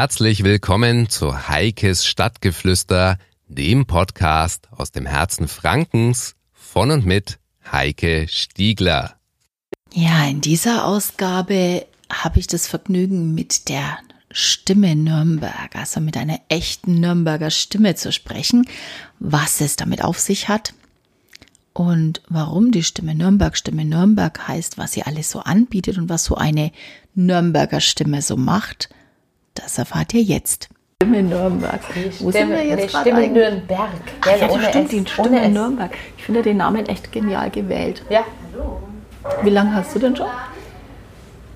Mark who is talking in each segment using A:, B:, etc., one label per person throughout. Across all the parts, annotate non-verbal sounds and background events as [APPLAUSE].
A: Herzlich willkommen zu Heikes Stadtgeflüster, dem Podcast aus dem Herzen Frankens von und mit Heike Stiegler.
B: Ja, in dieser Ausgabe habe ich das Vergnügen, mit der Stimme Nürnberg, also mit einer echten Nürnberger Stimme zu sprechen, was es damit auf sich hat und warum die Stimme Nürnberg Stimme Nürnberg heißt, was sie alles so anbietet und was so eine Nürnberger Stimme so macht, das erfahrt ihr jetzt.
C: Stimme Nürnberg.
B: Wo sind wir jetzt
C: die Stimme Nürnberg.
B: Ach, ja, das stimmt, die Stimme Nürnberg. Ich finde den Namen echt genial gewählt.
C: Ja.
B: Wie lange hast du denn schon?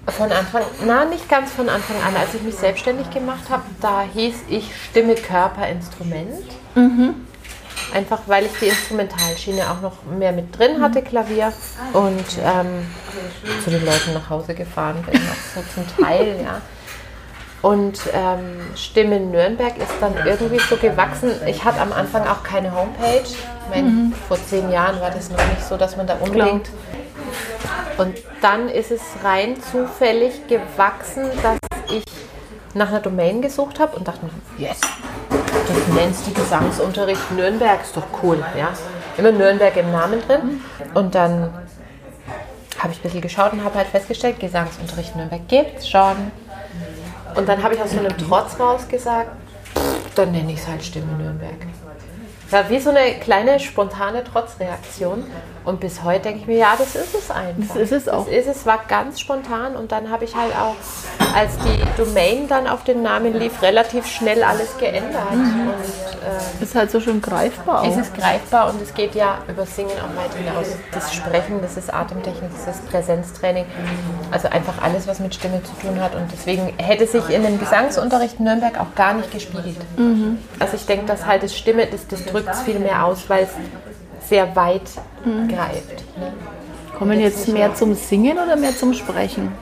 C: Von Anfang, na nicht ganz von Anfang an. Als ich mich selbstständig gemacht habe, da hieß ich Stimme, Körper, Instrument.
B: Mhm.
C: Einfach weil ich die Instrumentalschiene auch noch mehr mit drin hatte, Klavier. Und ähm, zu den Leuten nach Hause gefahren bin, auch so zum Teil, ja. Und ähm, Stimme Nürnberg ist dann irgendwie so gewachsen. Ich hatte am Anfang auch keine Homepage. Ich meine, mhm. vor zehn Jahren war das noch nicht so, dass man da unbedingt. Und dann ist es rein zufällig gewachsen, dass ich nach einer Domain gesucht habe und dachte, yes, das nennst du Gesangsunterricht Nürnberg, ist doch cool. Ja? Immer Nürnberg im Namen drin. Und dann habe ich ein bisschen geschaut und habe halt festgestellt, Gesangsunterricht Nürnberg gibt es schon. Und dann habe ich aus so einem Trotz raus gesagt, dann nenne ich es halt Stimme Nürnberg. Ja, wie so eine kleine spontane Trotzreaktion. Und bis heute denke ich mir, ja, das ist es einfach.
B: Das ist es auch.
C: Das ist es, war ganz spontan. Und dann habe ich halt auch, als die Domain dann auf den Namen lief, relativ schnell alles geändert. Mhm. Und,
B: äh, ist halt so schön greifbar
C: auch. Es ist greifbar und es geht ja über Singen auch weit hinaus. Das Sprechen, das ist Atemtechnik, das ist Präsenztraining. Also einfach alles, was mit Stimme zu tun hat. Und deswegen hätte sich in dem Gesangsunterricht in Nürnberg auch gar nicht gespiegelt.
B: Mhm.
C: Also ich denke, dass halt das Stimme, das, das drückt es viel mehr aus, weil es sehr weit mhm. greift. Ne?
B: Kommen jetzt mehr zum Singen oder mehr zum Sprechen?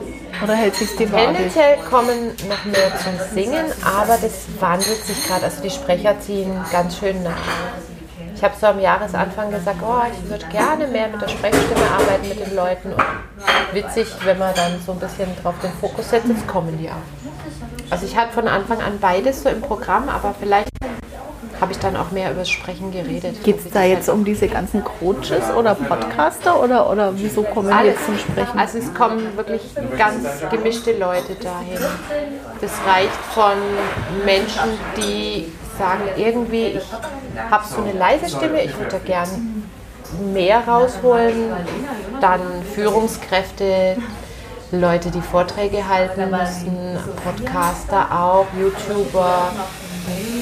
B: Oder hält sich die Waage?
C: Tendenziell kommen noch mehr zum Singen, aber das wandelt sich gerade. Also die Sprecher ziehen ganz schön nach. Ich habe so am Jahresanfang gesagt, oh, ich würde gerne mehr mit der Sprechstimme arbeiten mit den Leuten. Und witzig, wenn man dann so ein bisschen drauf den Fokus setzt, jetzt kommen die auch. Also ich hatte von Anfang an beides so im Programm, aber vielleicht habe ich dann auch mehr über das Sprechen geredet.
B: Geht es da jetzt um diese ganzen Coaches oder Podcaster oder, oder wieso kommen die jetzt zum Sprechen?
C: Also es kommen wirklich ganz gemischte Leute dahin. Das reicht von Menschen, die sagen, irgendwie, ich habe so eine leise Stimme, ich würde da gern mehr rausholen. Dann Führungskräfte, Leute, die Vorträge halten müssen, Podcaster auch, YouTuber,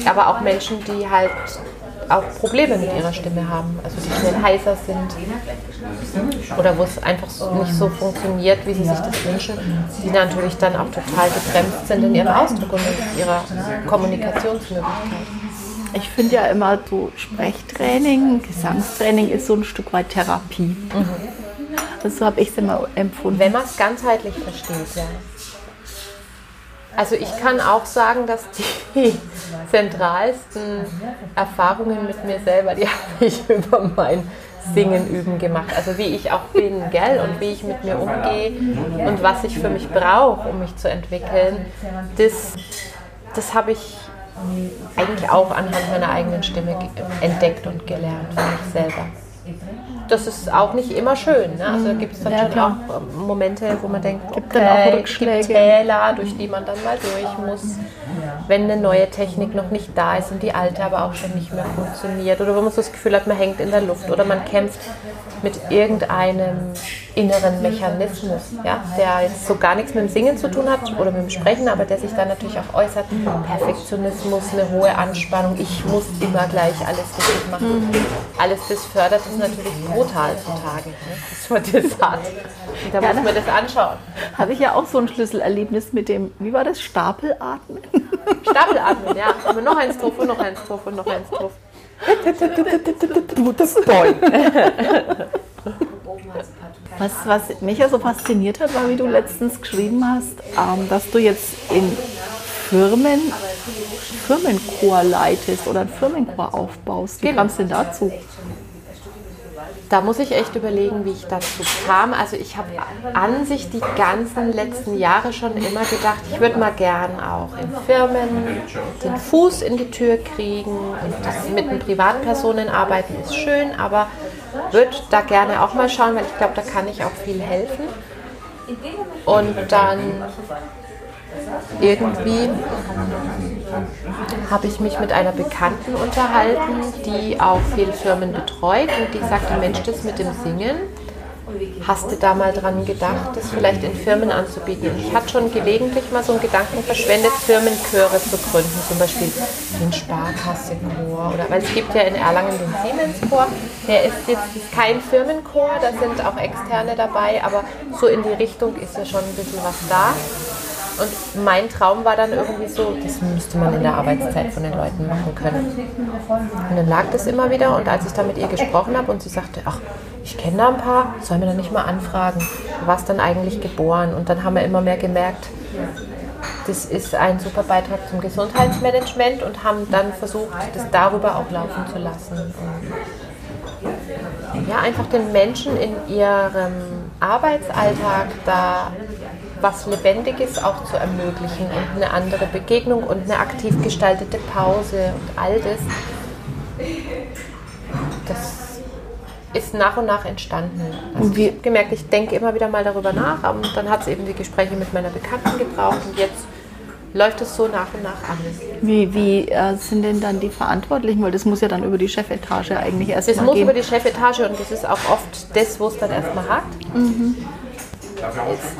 C: aber auch Menschen, die halt auch Probleme mit ihrer Stimme haben, also die schnell heißer sind oder wo es einfach nicht so funktioniert, wie sie sich das wünschen, die natürlich dann auch total gebremst sind in ihrem Ausdruck und in ihrer Kommunikationsmöglichkeit.
B: Ich finde ja immer so Sprechtraining, Gesangstraining ist so ein Stück weit Therapie. Mhm. Also so habe ich es immer empfunden.
C: Wenn man es ganzheitlich versteht, ja. Also ich kann auch sagen, dass die zentralsten Erfahrungen mit mir selber, die [LAUGHS] habe ich über mein Singen üben gemacht. Also wie ich auch bin, gell, und wie ich mit mir umgehe und was ich für mich brauche, um mich zu entwickeln, das, das habe ich eigentlich auch anhand meiner eigenen Stimme entdeckt und gelernt für mich selber das ist auch nicht immer schön. Ne? Also gibt es natürlich ja, auch ähm, Momente, wo man denkt,
B: gibt okay, dann auch Rückschläge.
C: gibt Täler, durch die man dann mal durch muss, wenn eine neue Technik noch nicht da ist und die alte aber auch schon nicht mehr funktioniert oder wo man so das Gefühl hat, man hängt in der Luft oder man kämpft mit irgendeinem inneren Mechanismus, ja, der jetzt so gar nichts mit dem Singen zu tun hat oder mit dem Sprechen, aber der sich dann natürlich auch äußert. Perfektionismus, eine hohe Anspannung, ich muss immer gleich alles richtig machen. Mhm. Alles das fördert es natürlich brutal zutage, ne, dass man das hat. Und da ja, muss man das anschauen.
B: Habe ich ja auch so ein Schlüsselerlebnis mit dem, wie war das, Stapelatmen? [LAUGHS]
C: Stapelatmen, ja. Aber noch eins drauf und noch eins drauf und noch eins drauf. [LAUGHS] [LAUGHS]
B: Boing. Was, was mich ja so fasziniert hat, war, wie du letztens geschrieben hast, ähm, dass du jetzt in Firmen Firmenchor leitest oder einen Firmenchor aufbaust. Wie genau. kam es denn dazu?
C: Da muss ich echt überlegen, wie ich dazu kam. Also ich habe an sich die ganzen letzten Jahre schon immer gedacht, ich würde mal gern auch in Firmen den Fuß in die Tür kriegen. Und mit den Privatpersonen arbeiten ist schön, aber würde da gerne auch mal schauen, weil ich glaube, da kann ich auch viel helfen. Und dann irgendwie habe ich mich mit einer Bekannten unterhalten, die auch viele Firmen betreut und die sagte, Mensch, das mit dem Singen, hast du da mal dran gedacht, das vielleicht in Firmen anzubieten? Ich hatte schon gelegentlich mal so einen Gedanken verschwendet, Firmenchöre zu gründen, zum Beispiel den Sparkassenchor oder weil es gibt ja in Erlangen den Siemens-Chor, der ist jetzt kein Firmenchor, da sind auch Externe dabei, aber so in die Richtung ist ja schon ein bisschen was da. Und mein Traum war dann irgendwie so, das müsste man in der Arbeitszeit von den Leuten machen können. Und dann lag das immer wieder und als ich dann mit ihr gesprochen habe und sie sagte, ach, ich kenne da ein paar, sollen wir da nicht mal anfragen? Warst dann eigentlich geboren und dann haben wir immer mehr gemerkt, das ist ein super Beitrag zum Gesundheitsmanagement und haben dann versucht, das darüber auch laufen zu lassen. Und ja, einfach den Menschen in ihrem Arbeitsalltag da was Lebendiges auch zu ermöglichen und eine andere Begegnung und eine aktiv gestaltete Pause und all das. Das ist nach und nach entstanden. Also ich habe gemerkt, ich denke immer wieder mal darüber nach und dann hat es eben die Gespräche mit meiner Bekannten gebraucht und jetzt läuft es so nach und nach an.
B: Wie, wie äh, sind denn dann die Verantwortlichen? Weil das muss ja dann über die Chefetage eigentlich erst
C: Das
B: mal
C: muss
B: gehen.
C: über die Chefetage und das ist auch oft das, wo es dann erstmal hakt.
B: Mhm.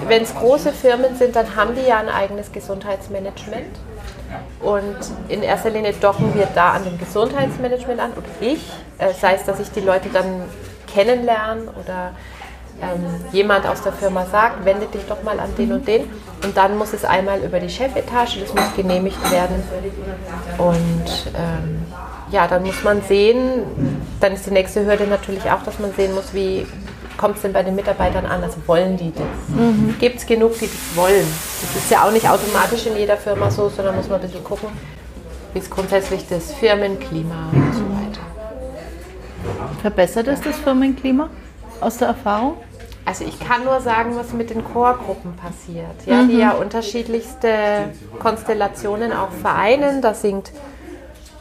C: Wenn es große Firmen sind, dann haben die ja ein eigenes Gesundheitsmanagement. Und in erster Linie docken wir da an dem Gesundheitsmanagement an und ich, äh, sei es, dass ich die Leute dann kennenlerne oder ähm, jemand aus der Firma sagt, wende dich doch mal an den und den. Und dann muss es einmal über die Chefetage, das muss genehmigt werden. Und ähm, ja, dann muss man sehen, dann ist die nächste Hürde natürlich auch, dass man sehen muss, wie kommt es denn bei den Mitarbeitern an? Also wollen die das? Gibt es genug, die das wollen? Das ist ja auch nicht automatisch in jeder Firma so, sondern muss man ein bisschen gucken, wie ist grundsätzlich das Firmenklima und so weiter.
B: Verbessert es das Firmenklima aus der Erfahrung?
C: Also ich kann nur sagen, was mit den Chorgruppen passiert, ja, die ja unterschiedlichste Konstellationen auch vereinen. Da singt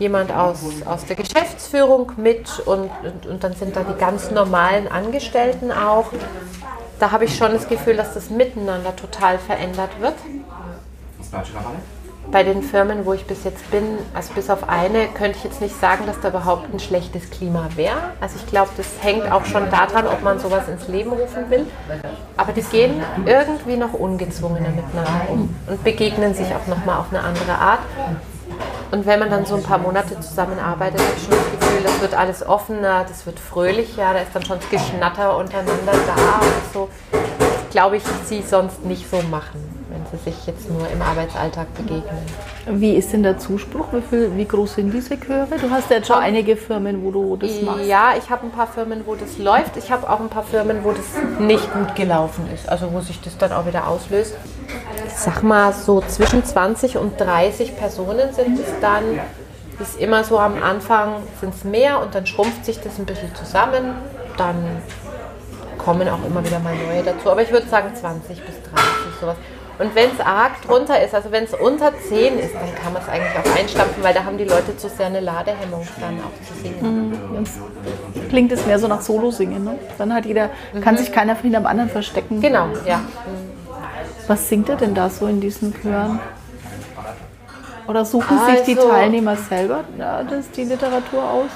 C: jemand aus, aus der Geschäftsführung mit und, und, und dann sind da die ganz normalen Angestellten auch. Da habe ich schon das Gefühl, dass das Miteinander total verändert wird. Bei den Firmen, wo ich bis jetzt bin, also bis auf eine, könnte ich jetzt nicht sagen, dass da überhaupt ein schlechtes Klima wäre. Also ich glaube, das hängt auch schon daran, ob man sowas ins Leben rufen will. Aber die gehen irgendwie noch ungezwungener miteinander um und begegnen sich auch nochmal auf eine andere Art. Und wenn man dann so ein paar Monate zusammenarbeitet, habe ich schon das Gefühl, das wird alles offener, das wird fröhlicher, da ist dann schon das Geschnatter untereinander da und so. Glaube ich, sie sonst nicht so machen, sie sich jetzt nur im Arbeitsalltag begegnen.
B: Wie ist denn der Zuspruch? Wie, viel, wie groß sind diese Chöre? Du hast ja jetzt schon einige Firmen, wo du das machst.
C: Ja, ich habe ein paar Firmen, wo das läuft. Ich habe auch ein paar Firmen, wo das nicht gut gelaufen ist. Also wo sich das dann auch wieder auslöst. Ich sag mal, so zwischen 20 und 30 Personen sind es dann. Ist immer so am Anfang sind es mehr und dann schrumpft sich das ein bisschen zusammen. Dann kommen auch immer wieder mal neue dazu. Aber ich würde sagen 20 bis 30 sowas. Und wenn es arg drunter ist, also wenn es unter 10 ist, dann kann man es eigentlich auch einstampfen, weil da haben die Leute zu sehr eine Ladehemmung dann auch zu singen.
B: Jetzt klingt es mehr so nach Solo-Singen. Ne? Dann hat jeder, kann sich keiner hinter dem anderen verstecken.
C: Genau, ja.
B: Was singt er denn da so in diesen Chören? Oder suchen sich die
C: Also-
B: Teilnehmer selber ja, das, die Literatur aus?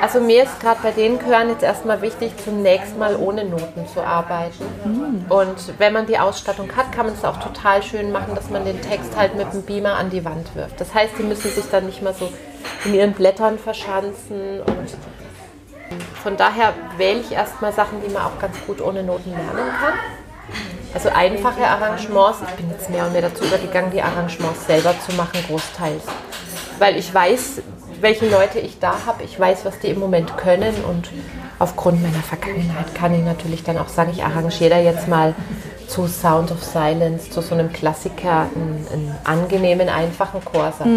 C: Also mir ist gerade bei den Chören jetzt erstmal wichtig, zunächst mal ohne Noten zu arbeiten. Und wenn man die Ausstattung hat, kann man es auch total schön machen, dass man den Text halt mit dem Beamer an die Wand wirft. Das heißt, die müssen sich dann nicht mal so in ihren Blättern verschanzen. Und von daher wähle ich erstmal Sachen, die man auch ganz gut ohne Noten lernen kann. Also einfache Arrangements. Ich bin jetzt mehr und mehr dazu übergegangen, die Arrangements selber zu machen, großteils. Weil ich weiß, welche Leute ich da habe. Ich weiß, was die im Moment können. Und aufgrund meiner Vergangenheit kann ich natürlich dann auch sagen, ich arrangiere da jetzt mal zu Sound of Silence, zu so einem Klassiker, einen, einen angenehmen, einfachen Chorsatz.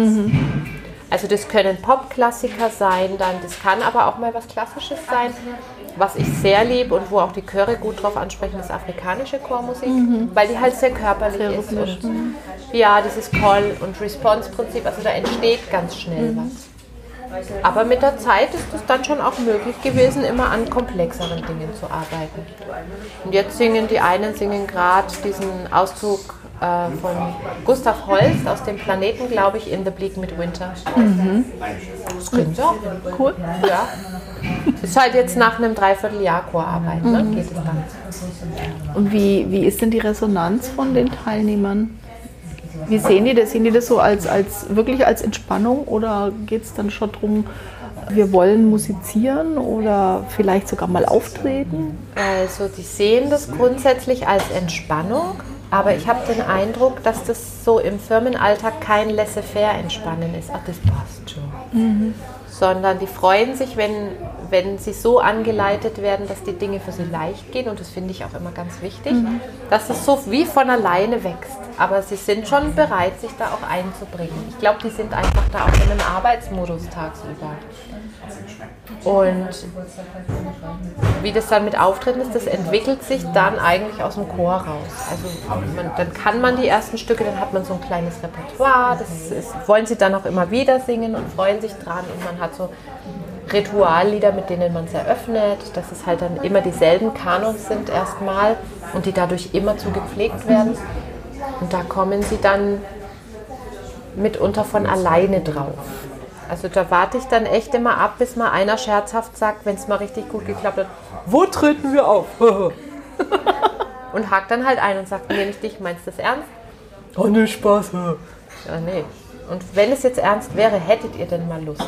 C: Also das können Popklassiker sein, dann das kann aber auch mal was Klassisches sein. Was ich sehr liebe und wo auch die Chöre gut drauf ansprechen, ist afrikanische Chormusik, weil die halt sehr körperlich
B: Sehr
C: ist. Und, ja, dieses Call- und Response-Prinzip, also da entsteht ganz schnell was. Aber mit der Zeit ist es dann schon auch möglich gewesen, immer an komplexeren Dingen zu arbeiten. Und jetzt singen die einen singen gerade diesen Auszug äh, von Gustav Holst aus dem Planeten, glaube ich, in The Bleak Midwinter. Das können sie auch.
B: Cool.
C: Ja. Ist halt jetzt nach einem Dreivierteljahr Chorarbeit, ne? Geht es dann.
B: Und wie, wie ist denn die Resonanz von den Teilnehmern? Wie sehen die das? Sehen die das so als, als wirklich als Entspannung oder geht es dann schon darum, wir wollen musizieren oder vielleicht sogar mal auftreten?
C: Also die sehen das grundsätzlich als Entspannung, aber ich habe den Eindruck, dass das so im Firmenalltag kein laissez-faire-Entspannen ist. Ach, das passt schon. Sondern die freuen sich, wenn, wenn sie so angeleitet werden, dass die Dinge für sie leicht gehen. Und das finde ich auch immer ganz wichtig, dass es so wie von alleine wächst. Aber sie sind schon bereit, sich da auch einzubringen. Ich glaube, die sind einfach da auch in einem Arbeitsmodus tagsüber. Und wie das dann mit Auftritten ist, das entwickelt sich dann eigentlich aus dem Chor raus. Also man, dann kann man die ersten Stücke, dann hat man so ein kleines Repertoire, das ist, wollen sie dann auch immer wieder singen und freuen sich dran und man hat so Rituallieder, mit denen man es eröffnet, dass es halt dann immer dieselben Kanons sind erstmal und die dadurch immer zu gepflegt werden. Und da kommen sie dann mitunter von alleine drauf. Also da warte ich dann echt immer ab, bis mal einer scherzhaft sagt, wenn es mal richtig gut geklappt hat, wo treten wir auf? [LAUGHS] und hakt dann halt ein und sagt, nee, nicht dich, meinst du das ernst? Oh, nee, Spaß. Ja, nee. Und wenn es jetzt ernst wäre, hättet ihr denn mal Lust?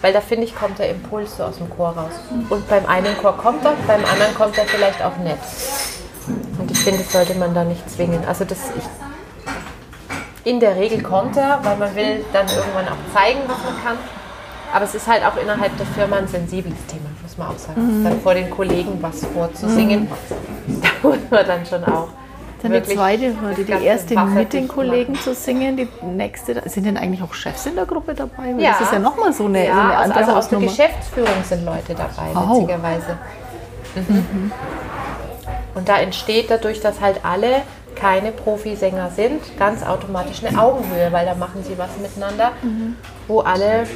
C: Weil da finde ich, kommt der Impuls so aus dem Chor raus. Und beim einen Chor kommt er, beim anderen kommt er vielleicht auch nett. Und ich finde, das sollte man da nicht zwingen. Also das, ich, in der Regel kommt er, weil man will dann irgendwann auch zeigen, was man kann. Aber es ist halt auch innerhalb der Firma ein sensibles Thema, muss man auch sagen. Dann vor den Kollegen was vorzusingen, da muss man dann schon auch.
B: Dann die zweite Hürde, die erste mit den Kollegen zu singen, die nächste, sind denn eigentlich auch Chefs in der Gruppe dabei?
C: Ja.
B: Das ist ja nochmal so eine, so eine
C: Ja, also,
B: andere
C: also aus der. Geschäftsführung sind Leute dabei,
B: Oh.
C: witzigerweise. Mhm. Und da entsteht dadurch, dass halt alle keine Profisänger sind, ganz automatisch eine Augenhöhe, weil da machen sie was miteinander, wo alle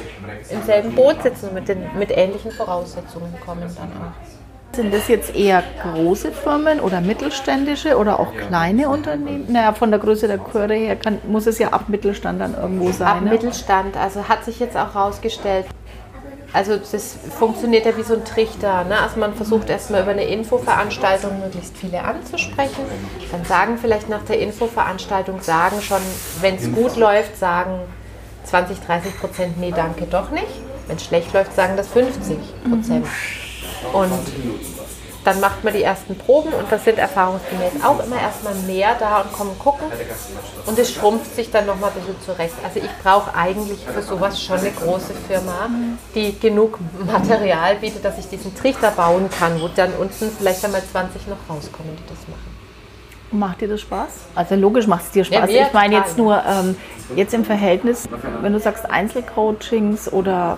C: im selben Boot sitzen und mit, den, mit ähnlichen Voraussetzungen kommen dann auch.
B: Sind das jetzt eher große Firmen oder mittelständische oder auch kleine Unternehmen? Naja, von der Größe der Chöre her kann, muss es ja ab Mittelstand dann irgendwo sein.
C: Ab
B: ne?
C: Mittelstand, also hat sich jetzt auch rausgestellt, also das funktioniert ja wie so ein Trichter. Ne? Also man versucht erstmal über eine Infoveranstaltung möglichst viele anzusprechen. Dann sagen vielleicht nach der Infoveranstaltung, sagen schon, wenn es gut läuft, sagen 20, 30 Prozent, nee, danke, doch nicht. Wenn es schlecht läuft, sagen das 50 Prozent. Und dann macht man die ersten Proben und das sind erfahrungsgemäß auch immer erstmal mehr da und kommen gucken. Und es schrumpft sich dann nochmal ein bisschen zurecht. Also ich brauche eigentlich für sowas schon eine große Firma, die genug Material bietet, dass ich diesen Trichter bauen kann, wo dann unten vielleicht einmal 20 noch rauskommen, die das machen.
B: Macht dir das Spaß? Also logisch macht es dir
C: Ja,
B: Spaß.
C: mir
B: ich meine jetzt nur ähm, jetzt im Verhältnis, wenn du sagst Einzelcoachings oder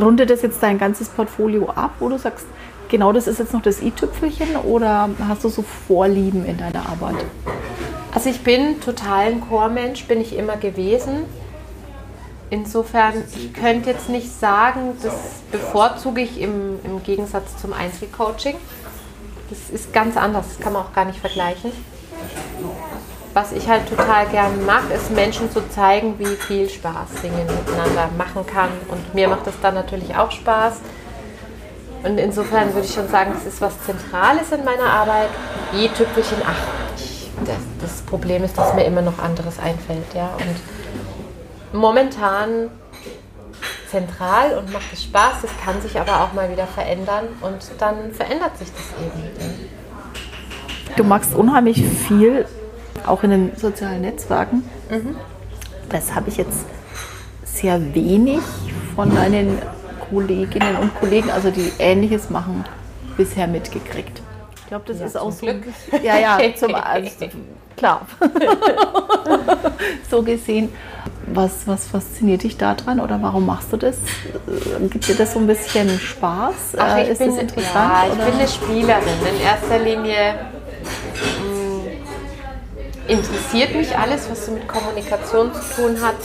B: rundet das jetzt dein ganzes Portfolio ab, wo du sagst, genau das ist jetzt noch das i-Tüpfelchen oder hast du so Vorlieben in deiner Arbeit?
C: Also ich bin total ein Chormensch, bin ich immer gewesen. Insofern, ich könnte jetzt nicht sagen, das bevorzuge ich im, im Gegensatz zum Einzelcoaching. Das ist ganz anders, das kann man auch gar nicht vergleichen. Was ich halt total gern mache, ist Menschen zu zeigen, wie viel Spaß Singen miteinander machen kann. Und mir macht das dann natürlich auch Spaß. Und insofern würde ich schon sagen, es ist was Zentrales in meiner Arbeit. Je Tüpfelchen, ach, das, das Problem ist, dass mir immer noch anderes einfällt. Ja? Und momentan zentral und macht es Spaß. Das kann sich aber auch mal wieder verändern und dann verändert sich das eben.
B: Du machst unheimlich viel, auch in den sozialen Netzwerken. Das habe ich jetzt sehr wenig von deinen Kolleginnen und Kollegen, also die Ähnliches machen, bisher mitgekriegt. Ich glaube, das
C: Ja,
B: ist auch so.
C: Glück.
B: Ja, ja, [LAUGHS] zum, also, klar. [LAUGHS] so gesehen. Was, was fasziniert dich daran oder warum machst du das? Äh, Gibt dir das so ein bisschen Spaß?
C: Ach,
B: Äh,
C: ich
B: ist
C: bin,
B: das interessant?
C: Ja, ich
B: oder?
C: bin eine Spielerin. In erster Linie mh, interessiert mich alles, was so mit Kommunikation zu tun hat.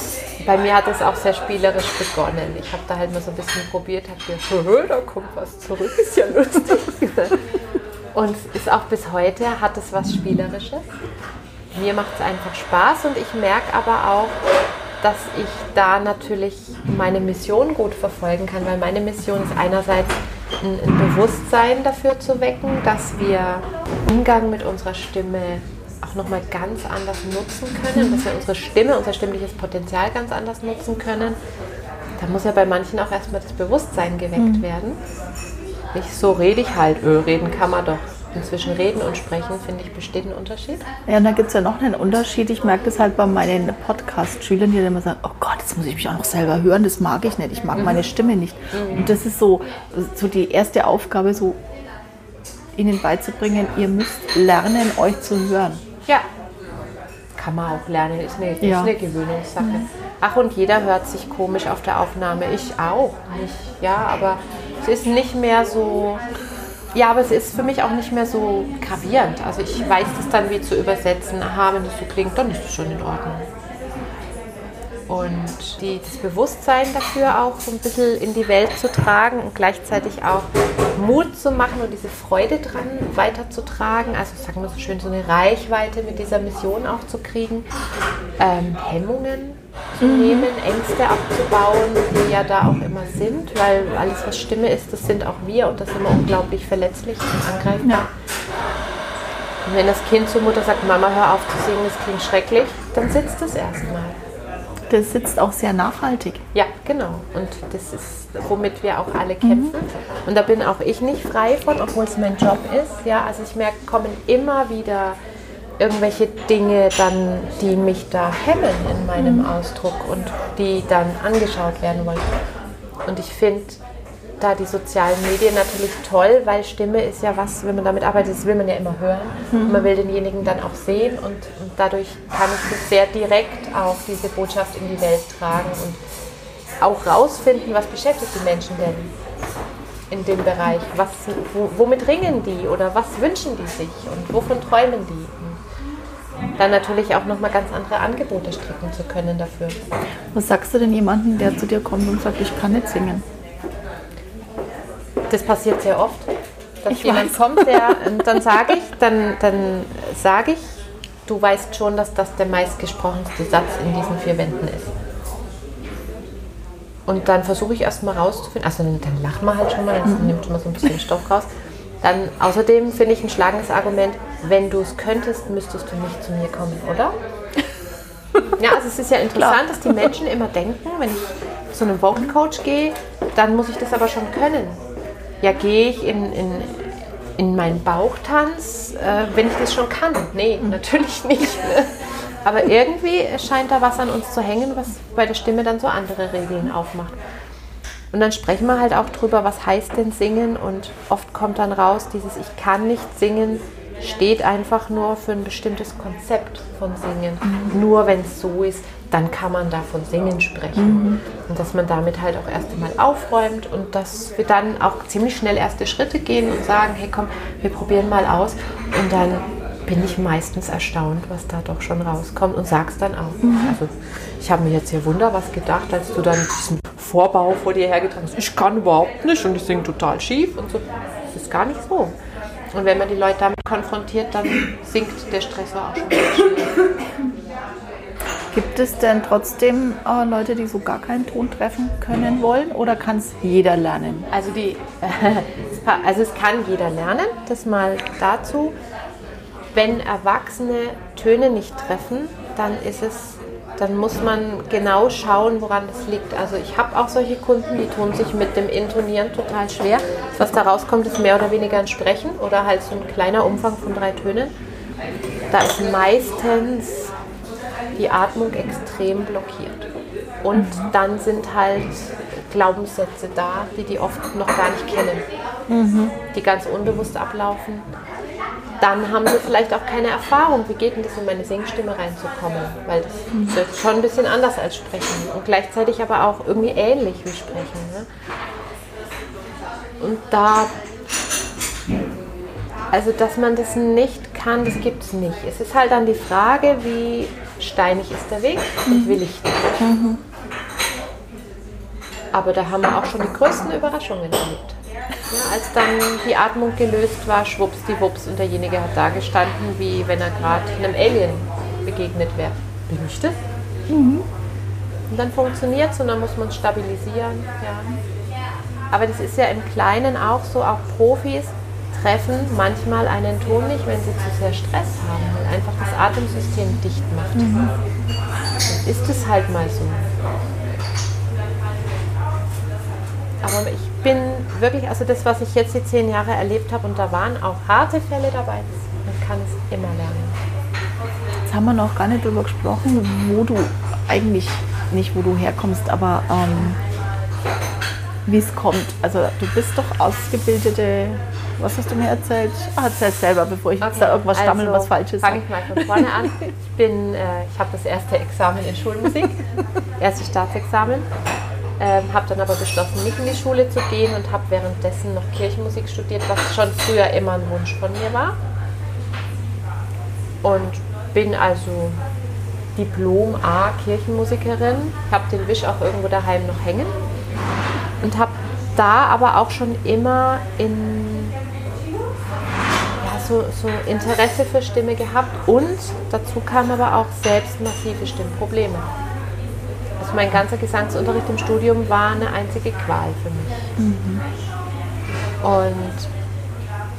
C: Bei mir hat es auch sehr spielerisch begonnen. Ich habe da halt mal so ein bisschen probiert, habe gedacht, [LAUGHS] da kommt was zurück, ist ja lustig. [LAUGHS] Und ist auch bis heute, hat es was Spielerisches. Mir macht es einfach Spaß und ich merke aber auch, dass ich da natürlich meine Mission gut verfolgen kann, weil meine Mission ist einerseits ein, ein Bewusstsein dafür zu wecken, dass wir Umgang mit unserer Stimme auch nochmal ganz anders nutzen können, dass wir unsere Stimme, unser stimmliches Potenzial ganz anders nutzen können. Da muss ja bei manchen auch erstmal das Bewusstsein geweckt werden. Nicht so rede ich halt, öh, reden kann man doch. Inzwischen reden und sprechen, finde ich, besteht ein Unterschied.
B: Ja, und da gibt es ja noch einen Unterschied. Ich merke das halt bei meinen Podcast-Schülern, die dann immer sagen, oh Gott, jetzt muss ich mich auch noch selber hören, das mag ich nicht, ich mag meine Stimme nicht. Und das ist so, so die erste Aufgabe, so ihnen beizubringen, ihr müsst lernen, euch zu hören.
C: Ja. Kann man auch lernen, ist eine,
B: Ja.
C: ist eine Gewöhnungssache. Ach, und jeder hört sich komisch auf der Aufnahme. Ich auch nicht. Ja, aber es ist nicht mehr so. Ja, aber es ist für mich auch nicht mehr so gravierend. Also ich weiß es dann wie zu übersetzen. Aha, wenn das so klingt, dann ist es schon in Ordnung. Und die, das Bewusstsein dafür auch so ein bisschen in die Welt zu tragen und gleichzeitig auch Mut zu machen und diese Freude dran weiterzutragen. Also sagen wir so schön, so eine Reichweite mit dieser Mission auch zu kriegen. Ähm, Hemmungen zu nehmen, Ängste abzubauen, die ja da auch immer sind, weil alles, was Stimme ist, das sind auch wir und das sind wir unglaublich verletzlich und angreifbar.
B: Ja.
C: Und wenn das Kind zur Mutter sagt, Mama, hör auf zu singen, das klingt schrecklich, dann sitzt es erstmal.
B: Das sitzt auch sehr nachhaltig.
C: Ja, genau. Und das ist, womit wir auch alle kämpfen. Und da bin auch ich nicht frei von, obwohl es mein Job ist. Ja, also ich merke, kommen immer wieder irgendwelche Dinge dann, die mich da hemmen in meinem Ausdruck und die dann angeschaut werden wollen. Und ich finde da die sozialen Medien natürlich toll, weil Stimme ist ja was, wenn man damit arbeitet, das will man ja immer hören. Und man will denjenigen dann auch sehen und, und dadurch kann ich das sehr direkt auch diese Botschaft in die Welt tragen und auch rausfinden, was beschäftigt die Menschen denn in dem Bereich, was, wo, womit ringen die oder was wünschen die sich und wovon träumen die. Und dann natürlich auch nochmal ganz andere Angebote stricken zu können dafür.
B: Was sagst du denn jemandem, der zu dir kommt und sagt, ich kann nicht singen?
C: Das passiert sehr oft, dass
B: Ich
C: jemand
B: weiß.
C: kommt, der, [LAUGHS] und dann sage ich, dann, dann sage ich, du weißt schon, dass das der meistgesprochenste Satz in diesen vier Wänden ist. Und dann versuche ich erstmal rauszufinden, also dann, dann lachen wir halt schon mal, das nimmt schon mal so ein bisschen Stoff raus. Dann außerdem finde ich ein schlagendes Argument, wenn du es könntest, müsstest du nicht zu mir kommen, oder? [LAUGHS] Ja, also es ist ja interessant, dass die Menschen immer denken, wenn ich zu einem Vocal Coach gehe, dann muss ich das aber schon können. Ja, gehe ich in, in, in meinen Bauchtanz, äh, wenn ich das schon kann? Nee, natürlich nicht. Ne? [LAUGHS] Aber irgendwie scheint da was an uns zu hängen, was bei der Stimme dann so andere Regeln aufmacht. Und dann sprechen wir halt auch drüber, was heißt denn singen? Und oft kommt dann raus, dieses Ich kann nicht singen steht einfach nur für ein bestimmtes Konzept von Singen. Nur wenn es so ist, dann kann man da von Singen sprechen. Und dass man damit halt auch erst einmal aufräumt und dass wir dann auch ziemlich schnell erste Schritte gehen und sagen, hey komm, wir probieren mal aus. Und dann bin ich meistens erstaunt, was da doch schon rauskommt und sag's dann auch. Also ich habe mir jetzt hier wunder was gedacht, als du dann diesen Vorbau vor dir hergetragen hast. Ich kann überhaupt nicht und ich singe total schief und so. Das ist gar nicht so. Und wenn man die Leute damit konfrontiert, dann sinkt der Stressor auch schon. [LAUGHS]
B: Gibt es denn trotzdem äh, Leute, die so gar keinen Ton treffen können wollen oder kann es jeder lernen?
C: Also, die, [LAUGHS] also es kann jeder lernen, das mal dazu. Wenn Erwachsene Töne nicht treffen, dann ist es, dann muss man genau schauen, woran das liegt. Also ich habe auch solche Kunden, die tun sich mit dem Intonieren total schwer. Was da rauskommt, ist mehr oder weniger ein Sprechen oder halt so ein kleiner Umfang von drei Tönen. Da ist meistens die Atmung extrem blockiert. Und dann sind halt Glaubenssätze da, die die oft noch gar nicht kennen, die ganz unbewusst ablaufen. dann haben sie vielleicht auch keine Erfahrung, wie geht denn das in meine Singstimme reinzukommen, weil das ist schon ein bisschen anders als Sprechen und gleichzeitig aber auch irgendwie ähnlich wie Sprechen. Ne? Und da, also dass man das nicht kann, das gibt es nicht. Es ist halt dann die Frage, wie steinig ist der Weg und will ich nicht. Aber da haben wir auch schon die größten Überraschungen erlebt. Ja, als dann die Atmung gelöst war, schwuppsdiwupps und derjenige hat da gestanden, wie wenn er gerade einem Alien begegnet wäre. Bin ich das? Mhm. Und dann funktioniert es und dann muss man es stabilisieren. Ja. Aber das ist ja im Kleinen auch so, auch Profis treffen manchmal einen Ton nicht, wenn sie zu sehr Stress haben, weil einfach das Atemsystem dicht macht. Mhm. Dann ist es halt mal so. Aber ich bin wirklich, also das, was ich jetzt die zehn Jahre erlebt habe, und da waren auch harte Fälle dabei, man kann es immer lernen.
B: Jetzt haben wir noch gar nicht darüber gesprochen, wo du eigentlich, nicht wo du herkommst, aber ähm, wie es kommt. Also du bist doch ausgebildete, was hast du mir erzählt? Ah, erzähl selber, bevor ich okay. jetzt da irgendwas stammel, also, was Falsches
C: Fange ich mal von vorne an. Ich bin, äh, ich habe das erste Examen in Schulmusik, [LAUGHS] erste Staatsexamen. Ähm, habe dann aber beschlossen, nicht in die Schule zu gehen und habe währenddessen noch Kirchenmusik studiert, was schon früher immer ein Wunsch von mir war. Und bin also Diplom A Kirchenmusikerin, habe den Wisch auch irgendwo daheim noch hängen und habe da aber auch schon immer in so, so Interesse für Stimme gehabt und dazu kamen aber auch selbst massive Stimmprobleme. Also mein ganzer Gesangsunterricht im Studium war eine einzige Qual für mich. Mhm. Und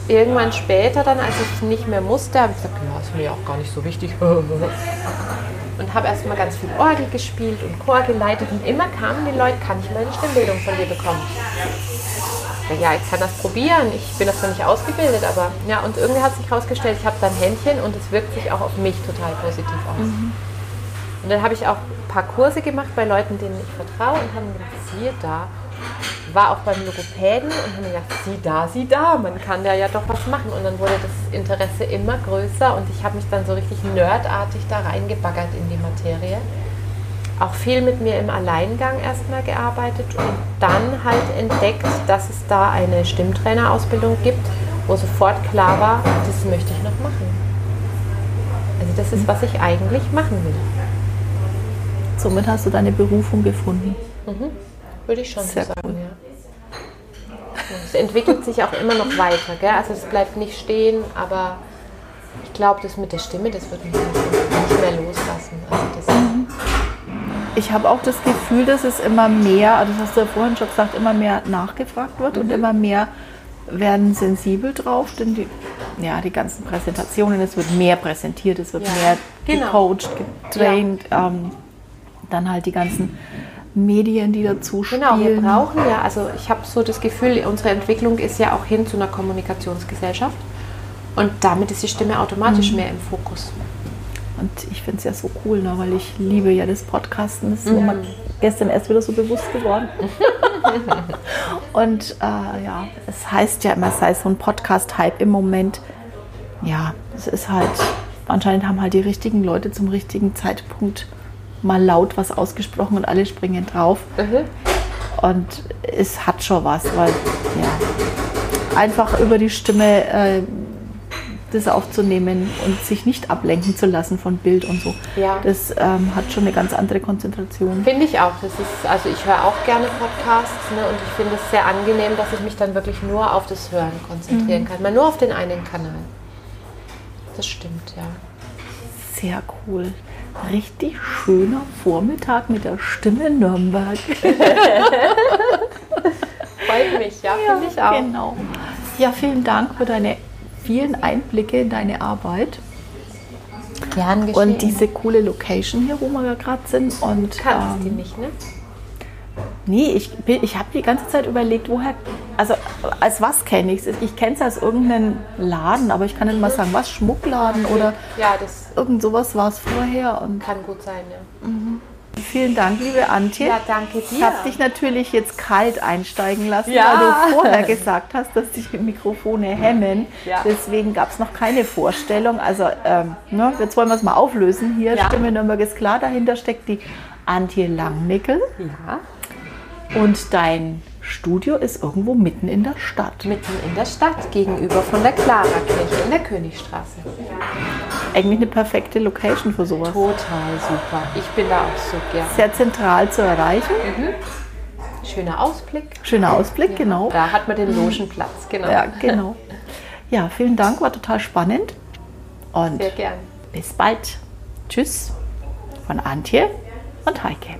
C: irgendwann später dann, als ich nicht mehr musste, habe ich gesagt, ja, ist mir auch gar nicht so wichtig. [LAUGHS] und habe erstmal ganz viel Orgel gespielt und Chor geleitet und immer kamen die Leute, kann ich meine Stimmbildung von dir bekommen? Ja, ich kann das probieren, ich bin das noch nicht ausgebildet, aber ja, und irgendwie hat sich herausgestellt, ich habe dann Händchen und es wirkt sich auch auf mich total positiv aus. Mhm. Und dann habe ich auch ein paar Kurse gemacht bei Leuten, denen ich vertraue und haben gedacht, siehe da, war auch beim Logopäden und haben gedacht, sieh da, sieh da, man kann da ja doch was machen. Und dann wurde das Interesse immer größer und ich habe mich dann so richtig nerdartig da reingebaggert in die Materie. Auch viel mit mir im Alleingang erstmal gearbeitet und dann halt entdeckt, dass es da eine Stimmtrainerausbildung gibt, wo sofort klar war, das möchte ich noch machen. Also das ist, was ich eigentlich machen will.
B: Somit hast du deine Berufung gefunden.
C: Mhm. Würde ich schon Sehr so sagen, cool. ja. Es entwickelt sich auch immer noch weiter, gell? also es bleibt nicht stehen, aber ich glaube, das mit der Stimme, das wird mich nicht mehr loslassen. Also
B: mhm. Ich habe auch das Gefühl, dass es immer mehr, also das hast du ja vorhin schon gesagt, immer mehr nachgefragt wird mhm. und immer mehr werden sensibel drauf, denn die, ja, die ganzen Präsentationen, es wird mehr präsentiert, es wird ja, mehr genau. gecoacht, getraint, ja. ähm, dann halt die ganzen Medien, die dazu spielen.
C: Genau, wir brauchen ja, also ich habe so das Gefühl, unsere Entwicklung ist ja auch hin zu einer Kommunikationsgesellschaft und damit ist die Stimme automatisch mhm. mehr im Fokus.
B: Und ich finde es ja so cool, ne, weil ich liebe ja das Podcasten. Das ist mhm. mir gestern erst wieder so bewusst geworden. [LAUGHS] und äh, ja, es heißt ja immer, es sei so ein Podcast-Hype im Moment. Ja, es ist halt, anscheinend haben halt die richtigen Leute zum richtigen Zeitpunkt mal laut was ausgesprochen und alle springen drauf. Mhm. Und es hat schon was, weil ja, einfach über die Stimme äh, das aufzunehmen und sich nicht ablenken zu lassen von Bild und so. Ja. Das ähm, hat schon eine ganz andere Konzentration.
C: Finde ich auch. Das ist, also ich höre auch gerne Podcasts ne, und ich finde es sehr angenehm, dass ich mich dann wirklich nur auf das Hören konzentrieren mhm. kann. Mal nur auf den einen Kanal. Das stimmt, ja.
B: Sehr cool richtig schöner Vormittag mit der Stimme Nürnberg. [LAUGHS]
C: Freut mich, ja, [LAUGHS] ja finde ich auch.
B: Genau. Ja, vielen Dank für deine vielen Einblicke in deine Arbeit. Gern geschehen. Und diese coole Location hier, wo wir gerade sind. Und,
C: Kannst ähm, die nicht, ne?
B: Nee, ich, ich habe die ganze Zeit überlegt, woher, also als was kenne ich es? Ich kenne es als irgendeinen Laden, aber ich kann nicht mal sagen, was, Schmuckladen oder
C: ja, das
B: irgend sowas war es vorher.
C: Und kann gut sein, ja. Mhm.
B: Vielen Dank, liebe Antje.
C: Ja, danke dir.
B: Ich habe dich natürlich jetzt kalt einsteigen lassen,
C: Ja.
B: weil du vorher gesagt hast, dass dich Mikrofone hemmen.
C: Ja.
B: Deswegen gab es noch keine Vorstellung. Also ähm, ne, jetzt wollen wir es mal auflösen. Hier,
C: Ja.
B: Stimme Nürnberg ist klar, dahinter steckt die Antje Langnickel.
C: Ja,
B: Und dein Studio ist irgendwo mitten in der Stadt.
C: mitten in der Stadt, gegenüber von der Clara-Kirche in der Königstraße.
B: Eigentlich eine perfekte Location für sowas.
C: Total super. Ich bin da auch so gern.
B: Sehr zentral zu erreichen.
C: Schöner Ausblick.
B: Schöner Ausblick, genau.
C: Da hat man den Logenplatz, genau.
B: Ja, genau. Ja, vielen Dank, war total spannend. Und
C: Sehr gern.
B: bis bald. Tschüss von Antje und Heike.